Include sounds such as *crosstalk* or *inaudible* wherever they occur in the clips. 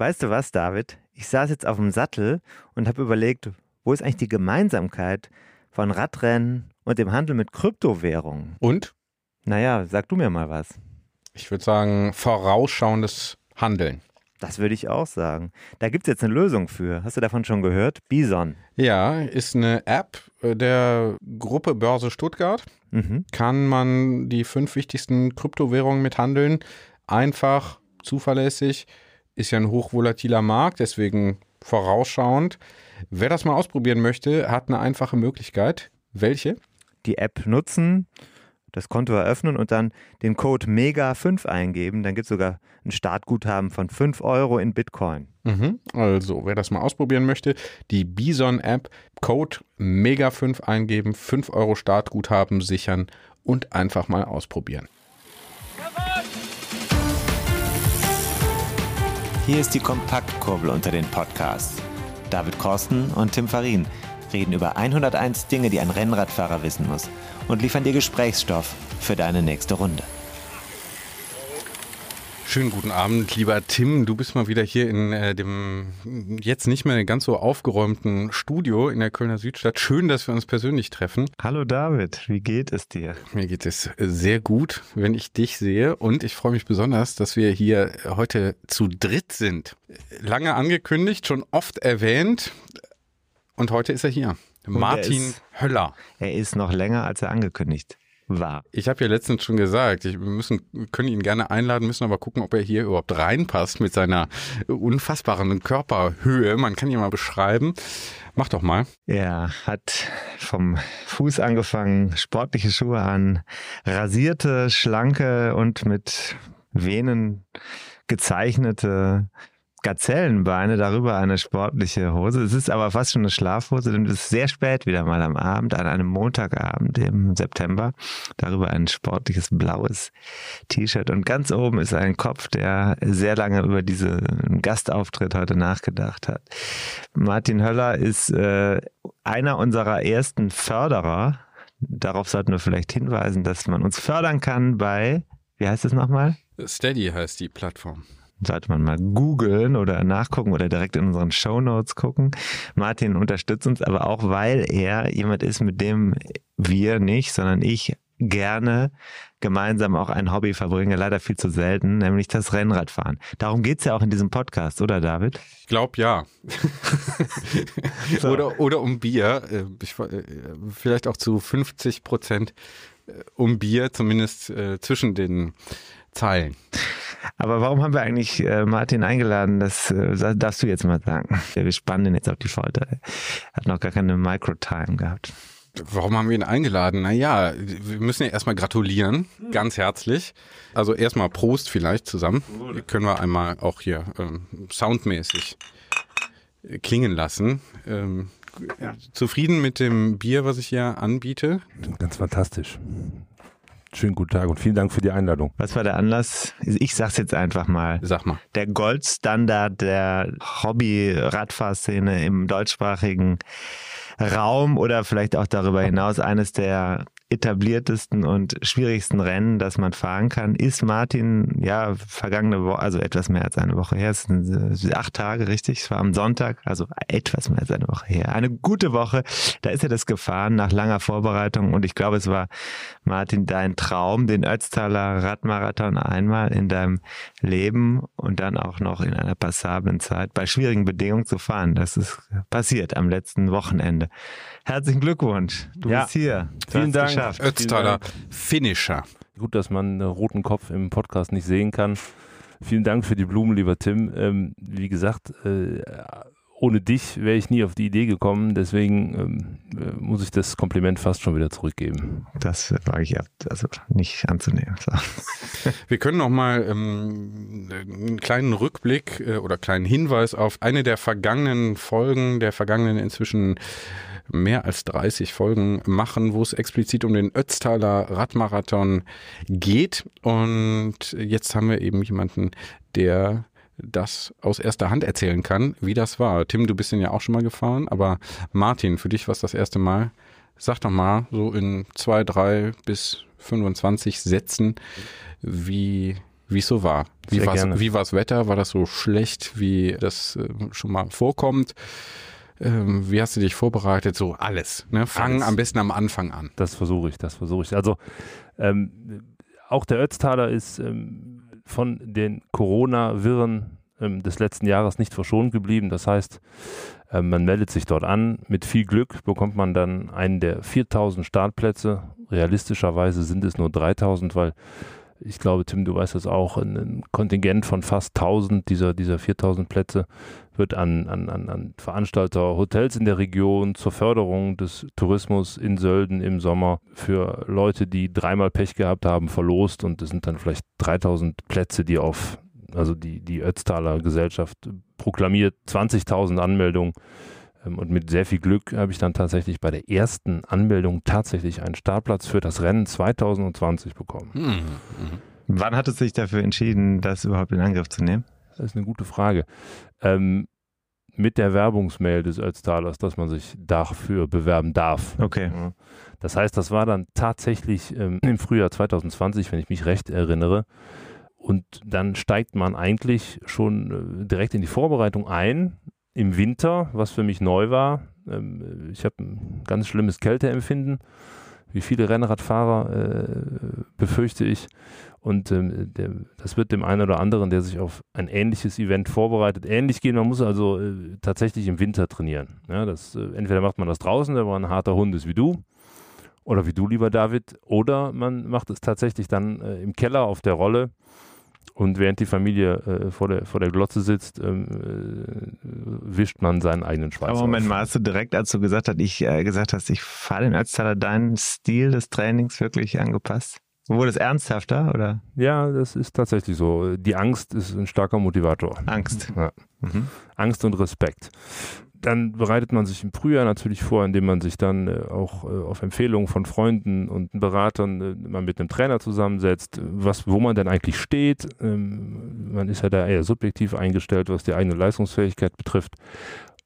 Weißt du was, David? Ich saß jetzt auf dem Sattel und habe überlegt, wo ist eigentlich die Gemeinsamkeit von Radrennen und dem Handel mit Kryptowährungen? Und? Naja, sag du mir mal was. Ich würde sagen, vorausschauendes Handeln. Das würde ich auch sagen. Da gibt es jetzt eine Lösung für. Hast du davon schon gehört? Bison. Ja, ist eine App der Gruppe Börse Stuttgart. Mhm. Kann man die fünf wichtigsten Kryptowährungen mithandeln. Einfach, zuverlässig. Ist ja ein hochvolatiler Markt, deswegen vorausschauend. Wer das mal ausprobieren möchte, hat eine einfache Möglichkeit. Welche? Die App nutzen, das Konto eröffnen und dann den Code MEGA5 eingeben. Dann gibt es sogar ein Startguthaben von 5 Euro in Bitcoin. Mhm. Also, wer das mal ausprobieren möchte, die Bison-App, Code MEGA5 eingeben, 5 Euro Startguthaben sichern und einfach mal ausprobieren. Hier ist die Kompaktkurbel unter den Podcasts. David Korsten und Tim Farin reden über 101 Dinge, die ein Rennradfahrer wissen muss und liefern dir Gesprächsstoff für deine nächste Runde. Schönen guten Abend, lieber Tim. Du bist mal wieder hier in äh, dem jetzt nicht mehr ganz so aufgeräumten Studio in der Kölner Südstadt. Schön, dass wir uns persönlich treffen. Hallo David, wie geht es dir? Mir geht es sehr gut, wenn ich dich sehe. Und ich freue mich besonders, dass wir hier heute zu dritt sind. Lange angekündigt, schon oft erwähnt. Und heute ist er hier. Martin ist- Höller. Er ist noch länger, als er angekündigt war. Ich habe ja letztens schon gesagt, ich, wir müssen, können ihn gerne einladen, müssen aber gucken, ob er hier überhaupt reinpasst mit seiner unfassbaren Körperhöhe. Man kann ihn mal beschreiben. Mach doch mal. Er hat vom Fuß angefangen, sportliche Schuhe an, rasierte, schlanke und mit Venen gezeichnete Gazellenbeine, darüber eine sportliche Hose. Es ist aber fast schon eine Schlafhose, denn es ist sehr spät wieder mal am Abend, an einem Montagabend im September. Darüber ein sportliches blaues T-Shirt und ganz oben ist ein Kopf, der sehr lange über diesen Gastauftritt heute nachgedacht hat. Martin Höller ist äh, einer unserer ersten Förderer. Darauf sollten wir vielleicht hinweisen, dass man uns fördern kann bei, wie heißt es nochmal? Steady heißt die Plattform. Sollte man mal googeln oder nachgucken oder direkt in unseren Shownotes gucken. Martin unterstützt uns aber auch, weil er jemand ist, mit dem wir nicht, sondern ich gerne gemeinsam auch ein Hobby verbringe, leider viel zu selten, nämlich das Rennradfahren. Darum geht's ja auch in diesem Podcast, oder David? Ich glaube ja. *laughs* oder, oder um Bier. Äh, Ich, äh, vielleicht auch zu 50 Prozent äh, um Bier, zumindest äh, zwischen den Zeilen. Aber warum haben wir eigentlich äh, Martin eingeladen? Das äh, darfst du jetzt mal sagen. Wir spannen ihn jetzt auf die Folter. Er hat noch gar keine Micro-Time gehabt. Warum haben wir ihn eingeladen? Naja, wir müssen ja erstmal gratulieren, ganz herzlich. Also erstmal Prost vielleicht zusammen. Können wir einmal auch hier ähm, soundmäßig klingen lassen. Ähm, Zufrieden mit dem Bier, was ich hier anbiete? Ganz fantastisch. Schönen guten Tag und vielen Dank für die Einladung. Was war der Anlass? Ich sag's jetzt einfach mal. Sag mal. der Goldstandard der Hobby-Radfahrszene im deutschsprachigen Raum oder vielleicht auch darüber hinaus eines der etabliertesten und schwierigsten Rennen, das man fahren kann, ist Martin, ja, vergangene Woche, also etwas mehr als eine Woche her, es sind äh, acht Tage, richtig? Es war am Sonntag, also etwas mehr als eine Woche her. Eine gute Woche, da ist er das gefahren nach langer Vorbereitung und ich glaube, es war, Martin, dein Traum, den Ötztaler Radmarathon einmal in deinem Leben und dann auch noch in einer passablen Zeit bei schwierigen Bedingungen zu fahren. Das ist passiert am letzten Wochenende. Herzlichen Glückwunsch. Du Ja. bist hier. Du Vielen Dank. Geschafft. Ötztaler Finisher. Gut, dass man einen roten Kopf im Podcast nicht sehen kann. Vielen Dank für die Blumen, lieber Tim. Ähm, wie gesagt, äh, ohne dich wäre ich nie auf die Idee gekommen. Deswegen ähm, äh, muss ich das Kompliment fast schon wieder zurückgeben. Das wage ich ab, also nicht anzunehmen. So. Wir können noch mal ähm, einen kleinen Rückblick äh, oder kleinen Hinweis auf eine der vergangenen Folgen, der vergangenen inzwischen mehr als 30 Folgen machen, wo es explizit um den Ötztaler Radmarathon geht. Und jetzt haben wir eben jemanden, der das aus erster Hand erzählen kann, wie das war. Tim, du bist den ja auch schon mal gefahren, aber Martin, für dich war es das erste Mal. Sag doch mal so in zwei, drei bis 25 Sätzen, wie wie es so war. Wie war das Wetter? War das so schlecht, wie das äh, schon mal vorkommt? Ähm, wie hast du dich vorbereitet? So alles. Ne? Fang alles. am besten am Anfang an. Das versuche ich, das versuche ich. Also ähm, auch der Ötztaler ist ähm, von den Corona-Wirren ähm, des letzten Jahres nicht verschont geblieben. Das heißt, äh, man meldet sich dort an. Mit viel Glück bekommt man dann einen der 4000 Startplätze. Realistischerweise sind es nur 3000, weil ich glaube, Tim, du weißt das auch, ein Kontingent von fast 1000 dieser, dieser 4000 Plätze wird an, an, an Veranstalter, Hotels in der Region zur Förderung des Tourismus in Sölden im Sommer für Leute, die dreimal Pech gehabt haben, verlost. Und es sind dann vielleicht 3000 Plätze, die auf, also die, die Ötztaler Gesellschaft proklamiert, 20.000 Anmeldungen und mit sehr viel Glück habe ich dann tatsächlich bei der ersten Anmeldung tatsächlich einen Startplatz für das Rennen 2020 bekommen. Mhm. Mhm. Wann hat es sich dafür entschieden, das überhaupt in Angriff zu nehmen? Das ist eine gute Frage. Ähm, mit der Werbungsmail des Ötztalers, dass man sich dafür bewerben darf. Okay. Das heißt, das war dann tatsächlich ähm, im Frühjahr 2020, wenn ich mich recht erinnere. Und dann steigt man eigentlich schon äh, direkt in die Vorbereitung ein im Winter, was für mich neu war. Ähm, ich habe ein ganz schlimmes Kälteempfinden, wie viele Rennradfahrer äh, befürchte ich. Und ähm, der, das wird dem einen oder anderen, der sich auf ein ähnliches Event vorbereitet, ähnlich gehen. Man muss also äh, tatsächlich im Winter trainieren. Ja, das, äh, entweder macht man das draußen, der war ein harter Hund ist wie du, oder wie du, lieber David, oder man macht es tatsächlich dann äh, im Keller auf der Rolle und während die Familie äh, vor, der, vor der Glotze sitzt, ähm, äh, wischt man seinen eigenen Schweiß. Aber Moment mal, hast du direkt, als du gesagt hast, ich äh, gesagt hast, ich fahre den Ötztaler, deinen Stil des Trainings wirklich angepasst? Wurde es ernsthafter oder? Ja, das ist tatsächlich so. Die Angst ist ein starker Motivator. Angst. Ja. Mhm. Angst und Respekt dann bereitet man sich im Frühjahr natürlich vor, indem man sich dann äh, auch äh, auf Empfehlungen von Freunden und Beratern äh, mal mit einem Trainer zusammensetzt, was, wo man denn eigentlich steht. Ähm, man ist ja da eher subjektiv eingestellt, was die eigene Leistungsfähigkeit betrifft.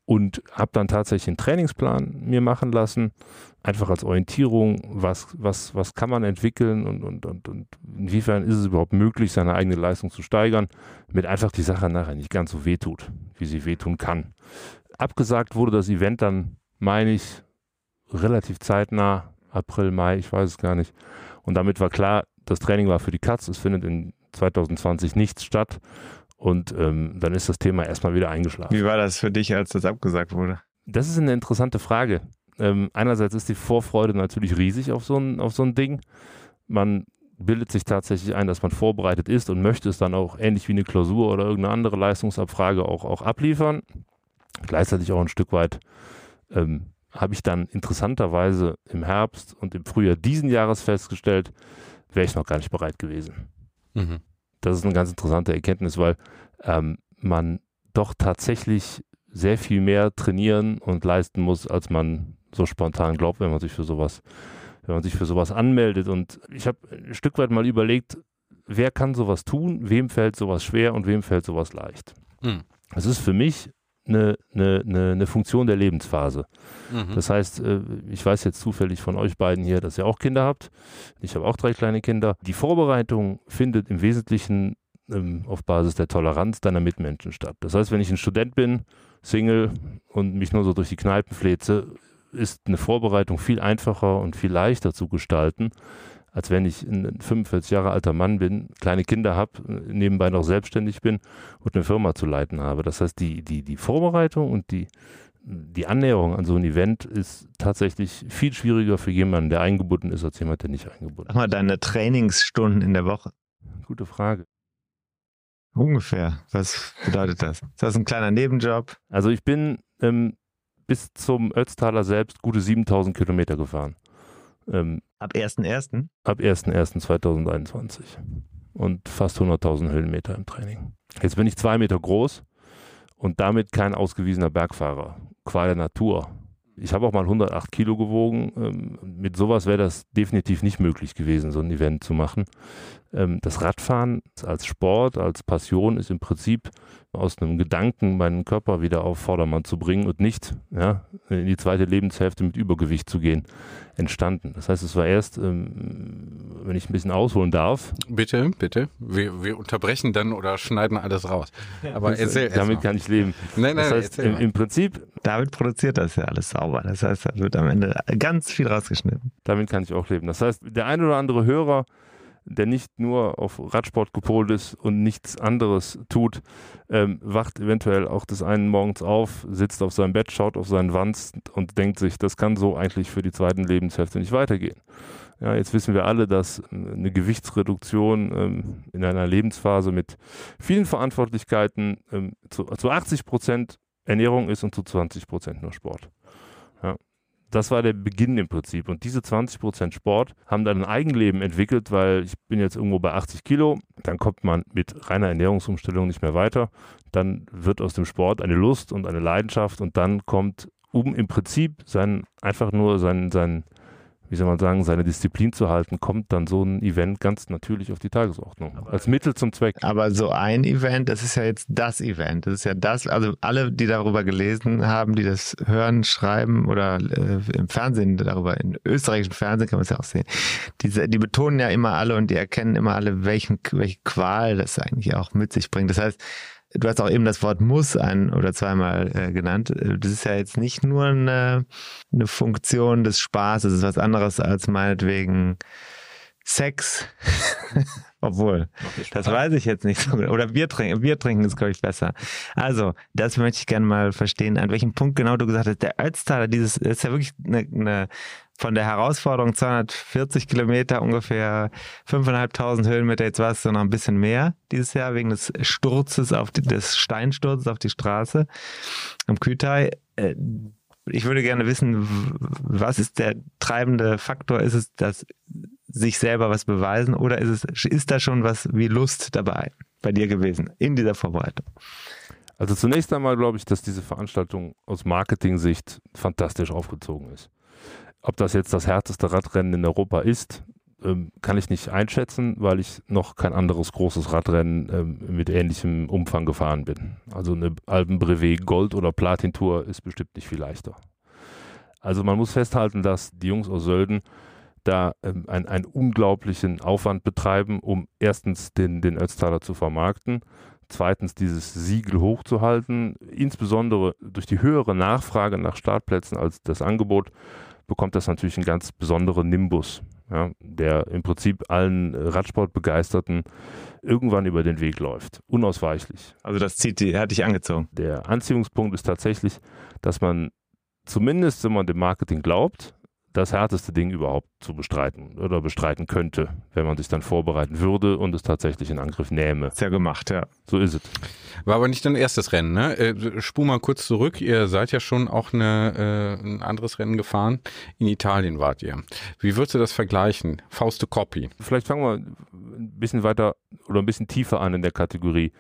Und habe dann tatsächlich einen Trainingsplan mir machen lassen, einfach als Orientierung, was, was, was kann man entwickeln und, und, und, und inwiefern ist es überhaupt möglich, seine eigene Leistung zu steigern, mit einfach die Sache nachher nicht ganz so wehtut, wie sie wehtun kann abgesagt wurde das Event dann, meine ich, relativ zeitnah, April, Mai, ich weiß es gar nicht. Und damit war klar, das Training war für die Katz, es findet in 2020 nichts statt. Und ähm, dann ist das Thema erstmal wieder eingeschlafen. Wie war das für dich, als das abgesagt wurde? Das ist eine interessante Frage. Ähm, einerseits ist die Vorfreude natürlich riesig auf so, ein, auf so ein Ding. Man bildet sich tatsächlich ein, dass man vorbereitet ist und möchte es dann auch ähnlich wie eine Klausur oder irgendeine andere Leistungsabfrage auch, auch abliefern. Gleichzeitig auch ein Stück weit ähm, habe ich dann interessanterweise im Herbst und im Frühjahr diesen Jahres festgestellt, wäre ich noch gar nicht bereit gewesen. Mhm. Das ist eine ganz interessante Erkenntnis, weil ähm, man doch tatsächlich sehr viel mehr trainieren und leisten muss, als man so spontan glaubt, wenn man sich für sowas, wenn man sich für sowas anmeldet. Und ich habe ein Stück weit mal überlegt, wer kann sowas tun, wem fällt sowas schwer und wem fällt sowas leicht. Mhm. Es ist für mich eine, eine, eine, Funktion der Lebensphase. Mhm. Das heißt, äh, ich weiß jetzt zufällig von euch beiden hier, dass ihr auch Kinder habt. Ich habe auch drei kleine Kinder. Die Vorbereitung findet im Wesentlichen ähm, auf Basis der Toleranz deiner Mitmenschen statt. Das heißt, wenn ich ein Student bin, Single und mich nur so durch die Kneipen fleze, ist eine Vorbereitung viel einfacher und viel leichter zu gestalten, als wenn ich ein 45 Jahre alter Mann bin, kleine Kinder habe, nebenbei noch selbstständig bin und eine Firma zu leiten habe. Das heißt, die, die, die Vorbereitung und die, die Annäherung an so ein Event ist tatsächlich viel schwieriger für jemanden, der eingebunden ist, als jemand, der nicht eingebunden ist. Sag mal, deine Trainingsstunden in der Woche. Gute Frage. Ungefähr. Was bedeutet das? Ist das ein kleiner Nebenjob? Also ich bin ähm, bis zum Ötztaler selbst gute 7000 Kilometer gefahren. Ähm, ab 1.1.? Ab 1.1.2021 und fast 100.000 Höhenmeter im Training. Jetzt bin ich zwei Meter groß und damit kein ausgewiesener Bergfahrer. Qua der Natur. Ich habe auch mal 108 Kilo gewogen. Ähm, mit sowas wäre das definitiv nicht möglich gewesen, so ein Event zu machen. Ähm, das Radfahren als Sport, als Passion ist im Prinzip aus einem Gedanken, meinen Körper wieder auf Vordermann zu bringen und nicht ja, in die zweite Lebenshälfte mit Übergewicht zu gehen, entstanden. Das heißt, es war erst, ähm, wenn ich ein bisschen ausholen darf. Bitte, bitte. Wir, wir unterbrechen dann oder schneiden alles raus. Aber *laughs* erzähl Damit kann ich leben. Nein, nein, das heißt, im, im, Prinzip. David produziert das ja alles sauber. Das heißt, da wird am Ende ganz viel rausgeschnitten. Damit kann ich auch leben. Das heißt, der ein oder andere Hörer der nicht nur auf Radsport gepolt ist und nichts anderes tut, ähm, wacht eventuell auch des einen Morgens auf, sitzt auf seinem Bett, schaut auf seinen Wanz und denkt sich, das kann so eigentlich für die zweiten Lebenshälfte nicht weitergehen. Ja, jetzt wissen wir alle, dass eine Gewichtsreduktion ähm, in einer Lebensphase mit vielen Verantwortlichkeiten ähm, zu, zu 80 Prozent Ernährung ist und zu 20 Prozent nur Sport. Ja, das war der Beginn im Prinzip. Und diese 20% Sport haben dann ein Eigenleben entwickelt, weil ich bin jetzt irgendwo bei 80 Kilo. Dann kommt man mit reiner Ernährungsumstellung nicht mehr weiter. Dann wird aus dem Sport eine Lust und eine Leidenschaft und dann kommt, um im Prinzip sein, einfach nur sein, sein wie soll man sagen, seine Disziplin zu halten, kommt dann so ein Event ganz natürlich auf die Tagesordnung. Aber als Mittel zum Zweck. Aber so ein Event, das ist ja jetzt das Event. Das ist ja das, also alle, die darüber gelesen haben, die das hören, schreiben oder äh, im Fernsehen darüber, im österreichischen Fernsehen kann man es ja auch sehen, diese, die betonen ja immer alle und die erkennen immer alle, welchen, welche Qual das eigentlich auch mit sich bringt. Das heißt, du hast auch eben das Wort muss ein oder zweimal äh, genannt. Äh, das ist ja jetzt nicht nur eine, eine Funktion des Spaßes, es ist was anderes als meinetwegen Sex. *laughs* Obwohl, das weiß ich jetzt nicht so gut. Oder Bier trinken, Bier trinken ist, glaube ich, besser. Also, das möchte ich gerne mal verstehen, an welchem Punkt genau du gesagt hast, der Ötztaler, dieses, ist ja wirklich eine, eine von der Herausforderung 240 Kilometer, ungefähr 5.500 Höhenmeter, jetzt war es so noch ein bisschen mehr dieses Jahr wegen des Sturzes auf die, des Steinsturzes auf die Straße am Kütai. Äh, ich würde gerne wissen, was ist der treibende Faktor? Ist es das sich selber was beweisen oder ist es, ist da schon was wie Lust dabei bei dir gewesen in dieser Vorbereitung? Also zunächst einmal glaube ich, dass diese Veranstaltung aus Marketing-Sicht fantastisch aufgezogen ist. Ob das jetzt das härteste Radrennen in Europa ist, ähm, kann ich nicht einschätzen, weil ich noch kein anderes großes Radrennen ähm, mit ähnlichem Umfang gefahren bin. Also eine Alpenbrevet Gold oder Platin Tour ist bestimmt nicht viel leichter. Also man muss festhalten, dass die Jungs aus Sölden da ähm, ein, einen unglaublichen Aufwand betreiben, um erstens den, den Ötztaler zu vermarkten, zweitens dieses Siegel hochzuhalten, insbesondere durch die höhere Nachfrage nach Startplätzen als das Angebot bekommt das natürlich einen ganz besonderen Nimbus, ja, der im Prinzip allen Radsportbegeisterten irgendwann über den Weg läuft. Unausweichlich. Also das zieht die, hat dich angezogen. Der Anziehungspunkt ist tatsächlich, dass man zumindest, wenn man dem Marketing glaubt, das härteste Ding überhaupt zu bestreiten oder bestreiten könnte, wenn man sich dann vorbereiten würde und es tatsächlich in Angriff nähme. Sehr gemacht, ja. So ist es. War aber nicht dein erstes Rennen, ne? Äh, spur mal kurz zurück. Ihr seid ja schon auch eine, äh, ein anderes Rennen gefahren. In Italien wart ihr. Wie würdest du das vergleichen? Fauste Copy. Vielleicht fangen wir ein bisschen weiter oder ein bisschen tiefer an in der Kategorie.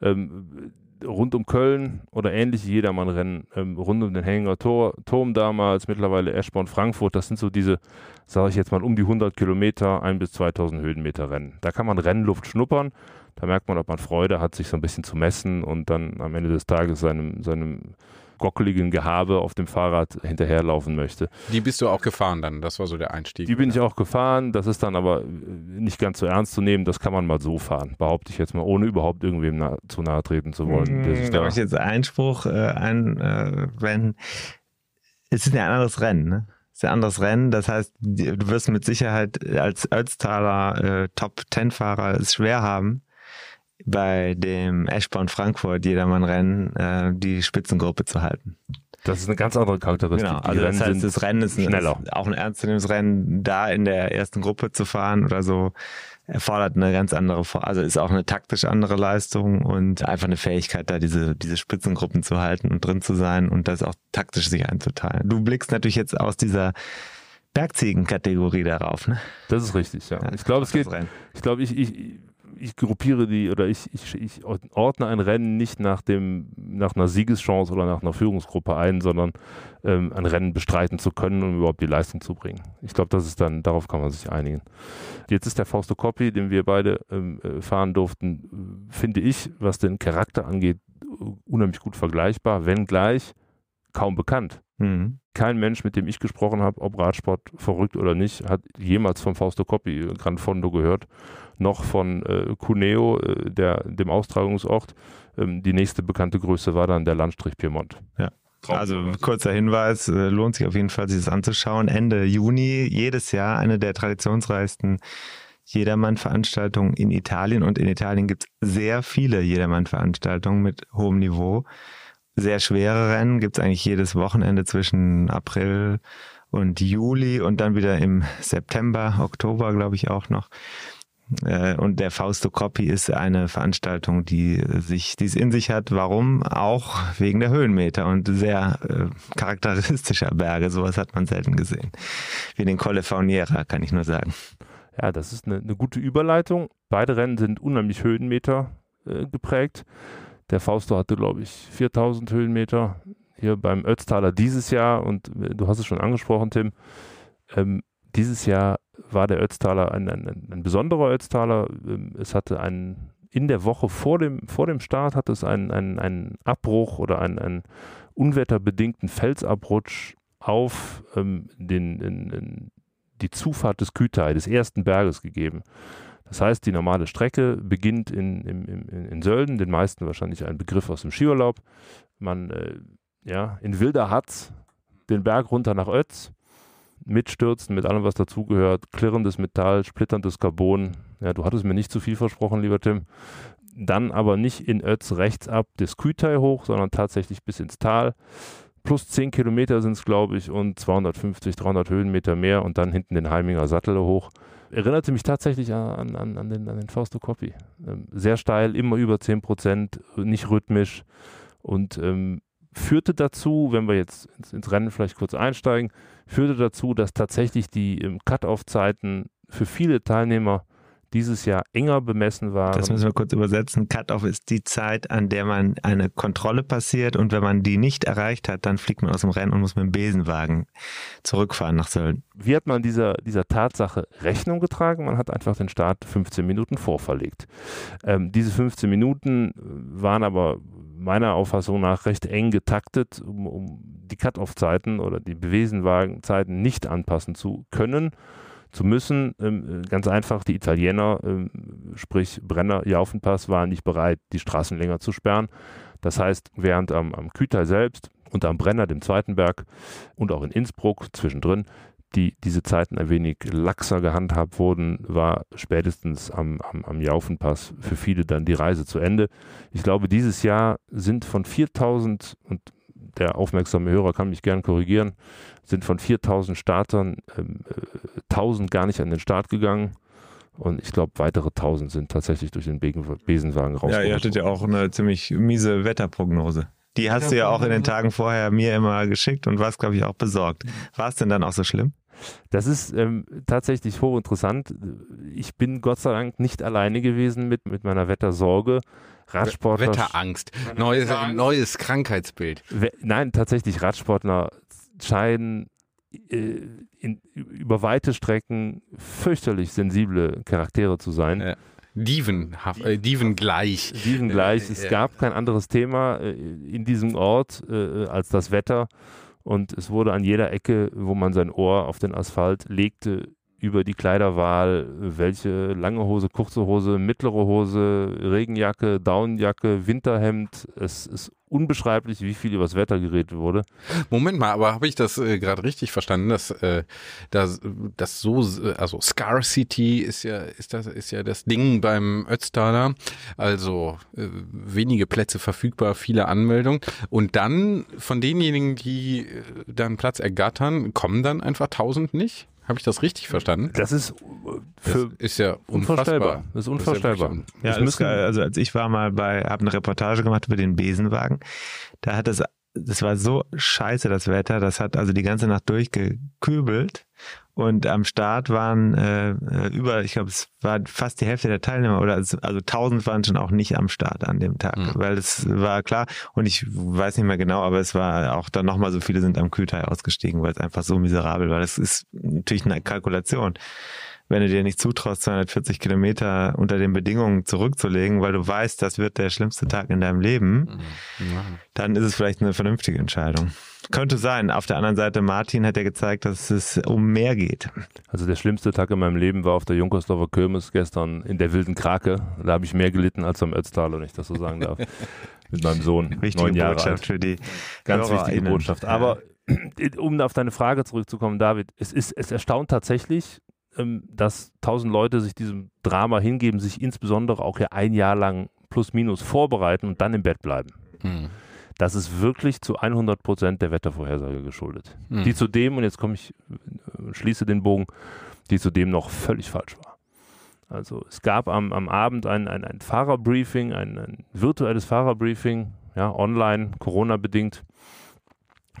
Ähm, rund um Köln oder ähnliche Jedermann-Rennen, ähm, rund um den Hänger Tor, Turm damals, mittlerweile Eschborn, Frankfurt, das sind so diese, sage ich jetzt mal, um die 100 Kilometer, ein bis 2000 Höhenmeter Rennen. Da kann man Rennluft schnuppern, da merkt man, ob man Freude hat, sich so ein bisschen zu messen und dann am Ende des Tages seinem, seinem gockeligen Gehabe auf dem Fahrrad hinterherlaufen möchte. Die bist du auch gefahren dann, das war so der Einstieg. Die bin ich auch gefahren, das ist dann aber äh, nicht ganz so ernst zu nehmen, das kann man mal so fahren, behaupte ich jetzt mal, ohne überhaupt irgendwem na zu nahe treten zu wollen. Mhm, da ich jetzt Einspruch äh, ein, äh, wenn es ist ein anderes Rennen, ne? Es ist ein anderes Rennen, das heißt, du wirst mit Sicherheit als Ötztaler äh, Top-10-Fahrer es schwer haben, bei dem Eschborn Frankfurt Jedermann-Rennen äh, die Spitzengruppe zu halten. Das ist eine ganz andere Charakteristik. Genau, also das heißt, das Rennen ist, schneller. Ist auch ein ernstzunehmendes Rennen, da in der ersten Gruppe zu fahren oder so, erfordert eine ganz andere, also ist auch eine taktisch andere Leistung und einfach eine Fähigkeit, da diese, diese Spitzengruppen zu halten und drin zu sein und das auch taktisch sich einzuteilen. Du blickst natürlich jetzt aus dieser Bergziegen-Kategorie darauf, ne? Das ist richtig, ja. ja ich glaube, es geht, ich glaube, ich, ich, ich gruppiere die oder ich, ich, ich ordne ein Rennen nicht nach dem, nach einer Siegeschance oder nach einer Führungsgruppe ein, sondern ähm, ein Rennen bestreiten zu können, um überhaupt die Leistung zu bringen. Ich glaube, das ist dann, darauf kann man sich einigen. Jetzt ist der Fausto Coppi, den wir beide ähm, äh, fahren durften, finde ich, was den Charakter angeht, unheimlich gut vergleichbar, wenngleich kaum bekannt. Mhm. Kein Mensch, mit dem ich gesprochen habe, ob Radsport verrückt oder nicht, hat jemals vom Fausto Coppi äh, Gran Fondo gehört, noch von äh, Cuneo, äh, der, dem Austragungsort. Ähm, die nächste bekannte Größe war dann der Landstrich Piemont. Ja. Also kurzer Hinweis, äh, lohnt sich auf jeden Fall, sich das anzuschauen. Ende Juni jedes Jahr eine der traditionsreichsten Jedermann-Veranstaltungen in Italien. Und in Italien gibt es sehr viele Jedermann-Veranstaltungen mit hohem Niveau sehr schwere Rennen gibt es eigentlich jedes Wochenende zwischen April und Juli und dann wieder im September, Oktober, glaube ich auch noch. Äh, und der Fausto Coppi ist eine Veranstaltung, die sich, die es in sich hat. Warum? Auch wegen der Höhenmeter und sehr äh, charakteristischer Berge. Sowas hat man selten gesehen. Wie den Colle Fauniera, kann ich nur sagen. Ja, das ist eine, eine gute Überleitung. Beide Rennen sind unheimlich Höhenmeter äh, geprägt. Der Fausto hatte, glaube ich, 4000 Höhenmeter hier beim Ötztaler dieses Jahr und äh, du hast es schon angesprochen, Tim. Ähm, dieses Jahr war der Ötztaler ein, ein, ein besonderer Ötztaler. Ähm, es hatte einen, in der Woche vor dem, vor dem Start hat es einen, einen, einen Abbruch oder einen, einen unwetterbedingten Felsabrutsch auf ähm, den, in, in die Zufahrt des Kütai, des ersten Berges gegeben. Das heißt, die normale Strecke beginnt in, in, in, Sölden, den meisten wahrscheinlich ein Begriff aus dem Skiurlaub. Man, äh, ja, in wilder Hatz den Berg runter nach Ötz, mit Stürzen, mit allem, was dazugehört, klirrendes Metall, splitterndes Carbon. Ja, du hattest mir nicht zu viel versprochen, lieber Tim. Dann aber nicht in Ötz rechts ab des Kütai hoch, sondern tatsächlich bis ins Tal. Plus 10 Kilometer sind es, glaube ich, und 250, 300 Höhenmeter mehr und dann hinten den Heiminger Sattel hoch erinnerte mich tatsächlich an, an, an, den, an den Fausto Coppi. Ähm, sehr steil, immer über 10 Prozent, nicht rhythmisch und ähm, führte dazu, wenn wir jetzt ins, ins, Rennen vielleicht kurz einsteigen, führte dazu, dass tatsächlich die ähm, Cut-Off-Zeiten für viele Teilnehmer dieses Jahr enger bemessen waren. Das müssen wir kurz übersetzen. Cut-off ist die Zeit, an der man eine Kontrolle passiert und wenn man die nicht erreicht hat, dann fliegt man aus dem Rennen und muss mit dem Besenwagen zurückfahren nach Sölden. Wie hat man dieser, dieser Tatsache Rechnung getragen? Man hat einfach den Start 15 Minuten vorverlegt. Ähm, diese 15 Minuten waren aber meiner Auffassung nach recht eng getaktet, um, um die Cut-off-Zeiten oder die Besenwagenzeiten nicht anpassen zu können zu müssen. Ähm, ganz einfach, die Italiener, ähm, sprich Brenner, Jaufenpass, waren nicht bereit, die Straßen länger zu sperren. Das heißt, während am, am Kütai selbst und am Brenner, dem zweiten Berg und auch in Innsbruck zwischendrin, die diese Zeiten ein wenig laxer gehandhabt wurden, war spätestens am, am, am Jaufenpass für viele dann die Reise zu Ende. Ich glaube, dieses Jahr sind von 4000 und der aufmerksame Hörer kann mich gern korrigieren, sind von 4000 Startern ähm, äh, 1000 gar nicht an den Start gegangen. Und ich glaube, weitere 1000 sind tatsächlich durch den Besenwagen rausgekommen. Ja, ihr hattet ja auch eine ziemlich miese Wetterprognose. Die hast du ja auch in den Tagen vorher mir immer geschickt und warst, glaube ich, auch besorgt. War es denn dann auch so schlimm? Das ist ähm, tatsächlich hochinteressant. Ich bin Gott sei Dank nicht alleine gewesen mit, mit meiner Wettersorge. Radsportler. Wetterangst. Neues, neues Krankheitsbild. We nein, tatsächlich, Radsportler scheinen äh, in, über weite Strecken fürchterlich sensible Charaktere zu sein. Ja. Dieven, äh, Dieven gleich. Dieven gleich. Es gab kein anderes Thema äh, in diesem Ort äh, als das Wetter. Und es wurde an jeder Ecke, wo man sein Ohr auf den Asphalt legte, über die Kleiderwahl, welche lange Hose, kurze Hose, mittlere Hose, Regenjacke, Daunenjacke, Winterhemd. Es ist unbeschreiblich, wie viel übers Wetter geredet wurde. Moment mal, aber habe ich das äh, gerade richtig verstanden, dass äh, das, das so, also Scarcity ist ja ist das ist ja das Ding beim Ötztaler, also äh, wenige Plätze verfügbar, viele Anmeldungen und dann von denjenigen, die äh, dann Platz ergattern, kommen dann einfach tausend nicht? Habe ich das richtig verstanden? Das ist für das ist ja unvorstellbar. Das ist unvorstellbar. Ja, das müssen, also als ich war mal bei, habe eine Reportage gemacht über den Besenwagen, da hat das, das war so scheiße das Wetter, das hat also die ganze Nacht durchgekübelt und am Start waren äh, über, ich glaube, es war fast die Hälfte der Teilnehmer oder also, also 1000 waren schon auch nicht am Start an dem Tag, mhm. weil es war klar und ich weiß nicht mehr genau, aber es war auch dann nochmal so viele sind am Kühlteil ausgestiegen, weil es einfach so miserabel war. Das ist natürlich eine Kalkulation wenn du dir nicht zutraust, 240 Kilometer unter den Bedingungen zurückzulegen, weil du weißt, das wird der schlimmste Tag in deinem Leben, ja. dann ist es vielleicht eine vernünftige Entscheidung. Könnte sein. Auf der anderen Seite, Martin hat ja gezeigt, dass es um mehr geht. Also der schlimmste Tag in meinem Leben war auf der Junkersdorfer Kirmes gestern in der wilden Krake. Da habe ich mehr gelitten als am Ötztal, wenn ich das so sagen darf. *laughs* Mit meinem Sohn, Wichtige neun Jahre Botschaft alt. für die Ganz wichtige Botschaft. Aber *clears throat* um auf deine Frage zurückzukommen, David, es ist, es erstaunt tatsächlich, dass tausend Leute sich diesem Drama hingeben, sich insbesondere auch ja ein Jahr lang plus minus vorbereiten und dann im Bett bleiben. Mhm. Das ist wirklich zu 100 Prozent der Wettervorhersage geschuldet. Mhm. Die zudem, und jetzt komme ich, äh, schließe den Bogen, die zudem noch völlig falsch war. Also es gab am, am Abend ein, ein, ein Fahrerbriefing, ein, ein virtuelles Fahrerbriefing, ja, online, Corona-bedingt.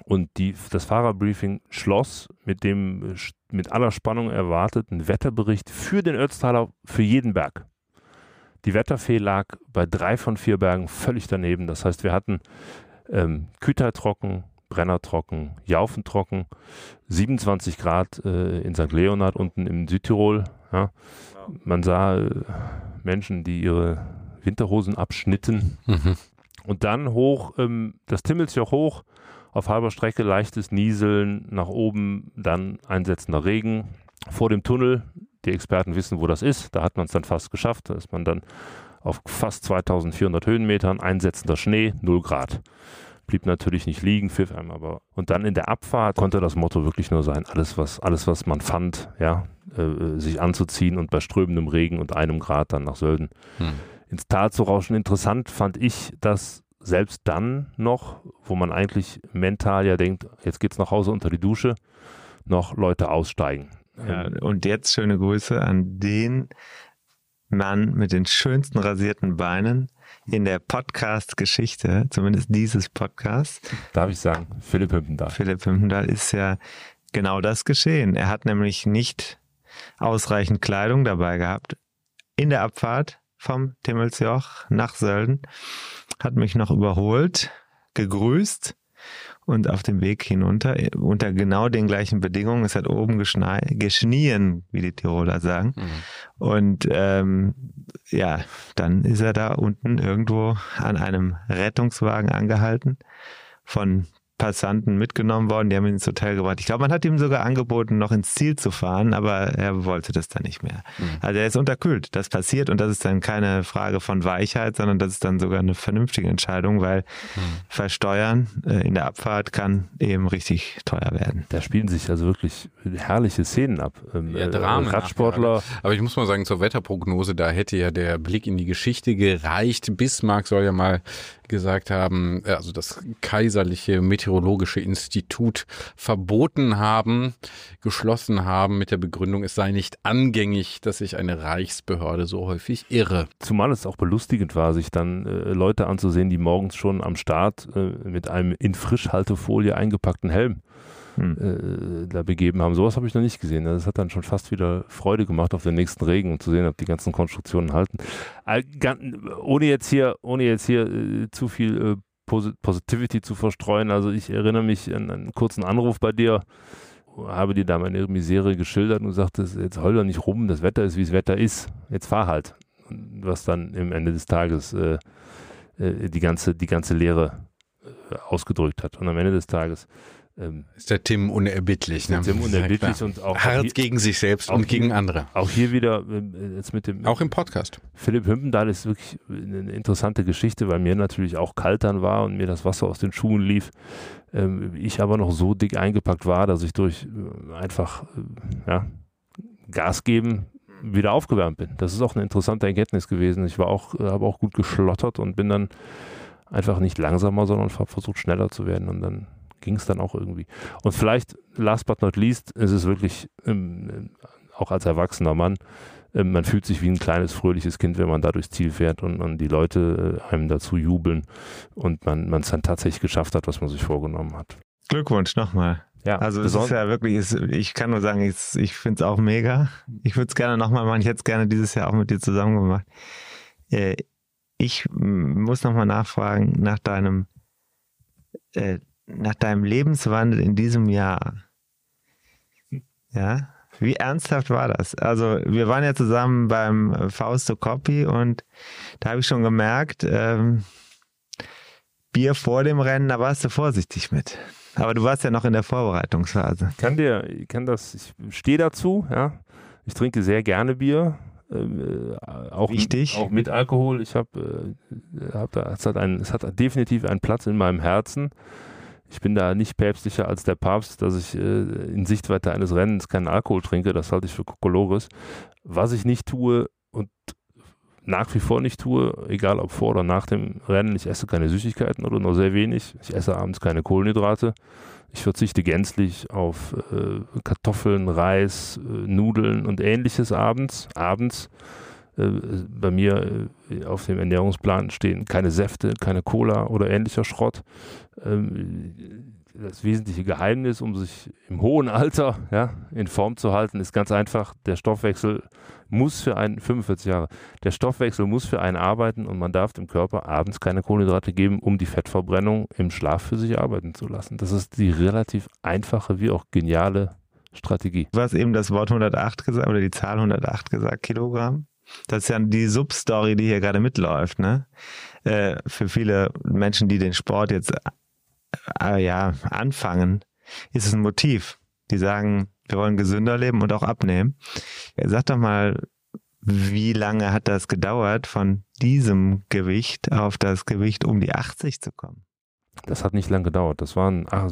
Und die, das Fahrerbriefing schloss mit dem mit aller Spannung erwarteten Wetterbericht für den Ötztaler für jeden Berg. Die Wetterfee lag bei drei von vier Bergen völlig daneben. Das heißt, wir hatten ähm, Küter trocken, Brenner trocken, Jaufen trocken, 27 Grad äh, in St. Leonhard unten im Südtirol. Ja. Man sah äh, Menschen, die ihre Winterhosen abschnitten. Mhm. Und dann hoch, ähm, das Timmelsjoch hoch, auf halber Strecke leichtes Nieseln, nach oben dann einsetzender Regen. Vor dem Tunnel, die Experten wissen, wo das ist, da hat man es dann fast geschafft. Da ist man dann auf fast 2400 Höhenmetern, einsetzender Schnee, 0 Grad. Blieb natürlich nicht liegen, pfiff einem aber. Und dann in der Abfahrt konnte das Motto wirklich nur sein, alles was, alles was man fand, ja, äh, sich anzuziehen und bei strömendem Regen und einem Grad dann nach Sölden hm. ins Tal zu rauschen. Interessant fand ich, dass selbst dann noch, wo man eigentlich mental ja denkt, jetzt geht's nach Hause unter die Dusche, noch Leute aussteigen. Ja, und jetzt schöne Grüße an den Mann mit den schönsten rasierten Beinen in der Podcast-Geschichte, zumindest dieses Podcasts. Darf ich sagen, Philipp Hümpendahl. Philipp Hümpendahl ist ja genau das geschehen. Er hat nämlich nicht ausreichend Kleidung dabei gehabt in der Abfahrt vom Timmelsjoch nach Sölden hat mich noch überholt, gegrüßt und auf dem Weg hinunter unter genau den gleichen Bedingungen. Es hat oben geschnien, wie die Tiroler sagen. Mhm. Und ähm, ja, dann ist er da unten irgendwo an einem Rettungswagen angehalten von Passanten mitgenommen worden, die haben ihn ins Hotel gebracht. Ich glaube, man hat ihm sogar angeboten, noch ins Ziel zu fahren, aber er wollte das dann nicht mehr. Mhm. Also er ist unterkühlt. Das passiert und das ist dann keine Frage von Weichheit, sondern das ist dann sogar eine vernünftige Entscheidung, weil mhm. Versteuern äh, in der Abfahrt kann eben richtig teuer werden. Da spielen sich also wirklich herrliche Szenen ab. Ähm, ja, Dramen Radsportler. Aber ich muss mal sagen, zur Wetterprognose, da hätte ja der Blick in die Geschichte gereicht. Bismarck soll ja mal gesagt haben, äh, also das kaiserliche Meteorologische Institut verboten haben, geschlossen haben mit der Begründung, es sei nicht angängig, dass sich eine Reichsbehörde so häufig irre. Zumal es auch belustigend war, sich dann äh, Leute anzusehen, die morgens schon am Start äh, mit einem in Frischhaltefolie eingepackten Helm hm. äh, da begeben haben. Sowas habe ich noch nicht gesehen. Das hat dann schon fast wieder Freude gemacht auf den nächsten Regen, um zu sehen, ob die ganzen Konstruktionen halten. Äh, ohne jetzt hier, ohne jetzt hier äh, zu viel äh, Positivity zu verstreuen. Also ich erinnere mich an einen kurzen Anruf bei dir, habe dir da meine Misere geschildert und sagte, jetzt heul doch nicht rum, das Wetter ist, wie das Wetter ist. Jetzt fahr halt. Was dann im Ende des Tages äh, äh, die ganze, die ganze Lehre ausgedrückt hat. Und am Ende des Tages Ähm, Ist der Tim unerbittlich, ne? Tim unerbittlich Ja, und auch Hart hier- gegen sich selbst und gegen hier- andere. auch hier wieder ähm, jetzt mit dem Auch im Podcast. Philipp Hümpendahl ist wirklich eine interessante Geschichte, weil mir natürlich auch kalt dann war und mir das Wasser aus den Schuhen lief. Ähm, ich aber noch so dick eingepackt war, dass ich durch äh, einfach äh, ja, Gas geben wieder aufgewärmt bin. Das ist auch eine interessante Erkenntnis gewesen. Ich war auch, äh, habe auch gut geschlottert und bin dann einfach nicht langsamer, sondern habe versucht schneller zu werden und dann ging es dann auch irgendwie. Und vielleicht, last but not least, ist es wirklich ähm, auch als erwachsener Mann ähm, man fühlt sich wie ein kleines, fröhliches Kind, wenn man da durchs Ziel fährt und, und die Leute äh, einem dazu jubeln und man es dann tatsächlich geschafft hat, was man sich vorgenommen hat. Glückwunsch nochmal. Ja, Also es ist ja wirklich, es, ich kann nur sagen, ich, ich finde es auch mega. Ich würde es gerne nochmal machen. Ich hätte es gerne dieses Jahr auch mit dir zusammen gemacht. Äh, ich muss nochmal nachfragen nach deinem, äh, nach deinem Lebenswandel in diesem Jahr. Ja, wie ernsthaft war das? Also wir waren ja zusammen beim Fausto Coppi und da habe ich schon gemerkt, ähm, Bier vor dem Rennen, da warst du vorsichtig mit. Aber du warst ja noch in der Vorbereitungsphase. kann dir, ich kann das, ich stehe dazu, ja. Ich trinke sehr gerne Bier. äh, auch, Wichtig. auch mit Alkohol. Ich habe, äh, hab da, es hat, einen, es hat definitiv einen Platz in meinem Herzen. Ich bin da nicht päpstlicher als der Papst, dass ich äh, in Sichtweite eines Rennens keinen Alkohol trinke. Das halte ich für Kokolores. Was ich nicht tue und nach wie vor nicht tue, egal ob vor oder nach dem Rennen, ich esse keine Süßigkeiten oder nur sehr wenig. Ich esse abends keine Kohlenhydrate. Ich verzichte gänzlich auf äh, Kartoffeln, Reis, äh, Nudeln und ähnliches abends. Abends bei mir äh, auf dem Ernährungsplan stehen keine Säfte, keine Cola oder ähnlicher Schrott. Ähm, das wesentliche Geheimnis, um sich im hohen Alter ja, in Form zu halten, ist ganz einfach, der Stoffwechsel muss für einen, 45 Jahre, der Stoffwechsel muss für einen arbeiten und man darf dem Körper abends keine Kohlenhydrate geben, um die Fettverbrennung im Schlaf für sich arbeiten zu lassen. Das ist die relativ einfache wie auch geniale Strategie. Du hast eben das Wort 108 gesagt oder die Zahl 108 gesagt, Kilogramm. Das ist ja die Substory, die hier gerade mitläuft, ne? Äh, für viele Menschen, die den Sport jetzt äh, ja anfangen, ist es ein Motiv. Die sagen, wir wollen gesünder leben und auch abnehmen. Sag doch mal, wie lange hat das gedauert, von diesem Gewicht auf das Gewicht um die 80 zu kommen? Das hat nicht lange gedauert. Das waren ach,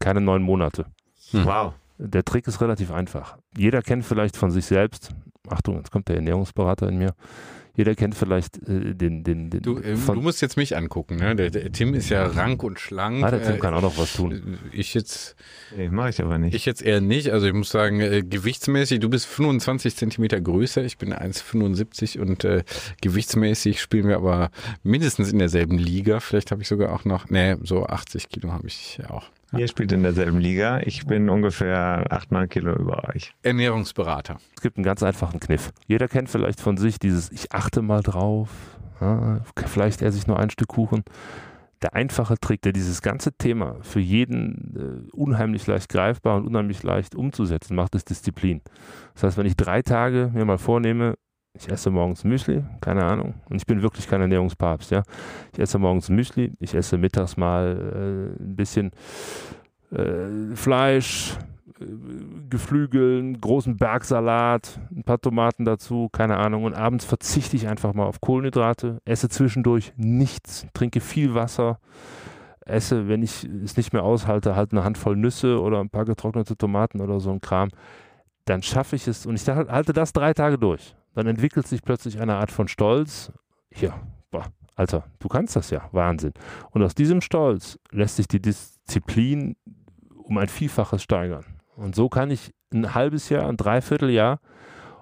keine neun Monate. Hm. Wow. Der Trick ist relativ einfach. Jeder kennt vielleicht von sich selbst, Achtung, jetzt kommt der Ernährungsberater in mir. Jeder kennt vielleicht äh, den, den, den Du, von, du musst jetzt mich angucken. Ne? Der, der Tim ist ja rank und schlank. ah, der Tim Äh, kann auch noch was tun. Ich jetzt, Nee, mache ich aber nicht. ich jetzt eher nicht. Also ich muss sagen, äh, gewichtsmäßig, du bist 25 Zentimeter größer, ich bin 1,75 und äh, gewichtsmäßig spielen wir aber mindestens in derselben Liga. Vielleicht habe ich sogar auch noch, nee, so 80 Kilo habe ich auch. Ihr spielt in derselben Liga. Ich bin ungefähr 8, 9 Kilo über euch. Ernährungsberater. Es gibt einen ganz einfachen Kniff. Jeder kennt vielleicht von sich dieses, ich achte mal drauf, ja, vielleicht esse ich nur ein Stück Kuchen. Der einfache Trick, der dieses ganze Thema für jeden äh, unheimlich leicht greifbar und unheimlich leicht umzusetzen macht, ist Disziplin. Das heißt, wenn ich drei Tage mir mal vornehme, ich esse morgens Müsli, keine Ahnung, und ich bin wirklich kein Ernährungspapst, ja. Ich esse morgens Müsli, ich esse mittags mal äh, ein bisschen äh, Fleisch, äh, Geflügel, einen großen Bergsalat, ein paar Tomaten dazu, keine Ahnung. Und abends verzichte ich einfach mal auf Kohlenhydrate, esse zwischendurch nichts, trinke viel Wasser, esse, wenn ich es nicht mehr aushalte, halt eine Handvoll Nüsse oder ein paar getrocknete Tomaten oder so ein Kram. Dann schaffe ich es und ich halte das drei Tage durch. Dann entwickelt sich plötzlich eine Art von Stolz. Hier, boah, Alter, du kannst das ja, Wahnsinn. Und aus diesem Stolz lässt sich die Disziplin um ein Vielfaches steigern. Und so kann ich ein halbes Jahr, ein Dreivierteljahr,